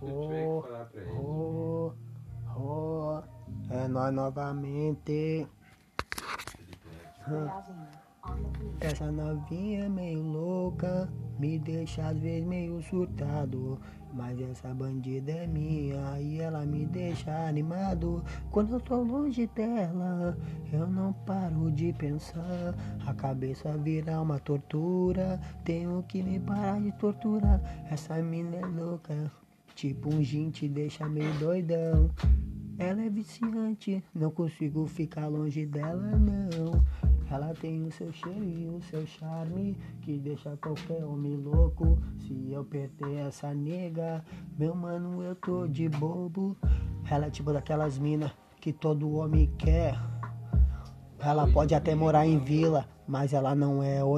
Oh, oh, oh, é nós novamente. Essa novinha é meio louca, me deixa às vezes meio surtado. Mas essa bandida é minha e ela me deixa animado. Quando eu tô longe dela, eu não paro de pensar. A cabeça vira uma tortura, tenho que me parar de torturar. Essa mina é louca, tipo um gin te deixa meio doidão. Ela é viciante, não consigo ficar longe dela não. Ela tem o seu cheiro e o seu charme que deixa qualquer homem louco. Se eu perder essa nega, meu mano, eu tô de bobo. Ela é tipo daquelas minas que todo homem quer. Ela pode até morar em vila, mas ela não é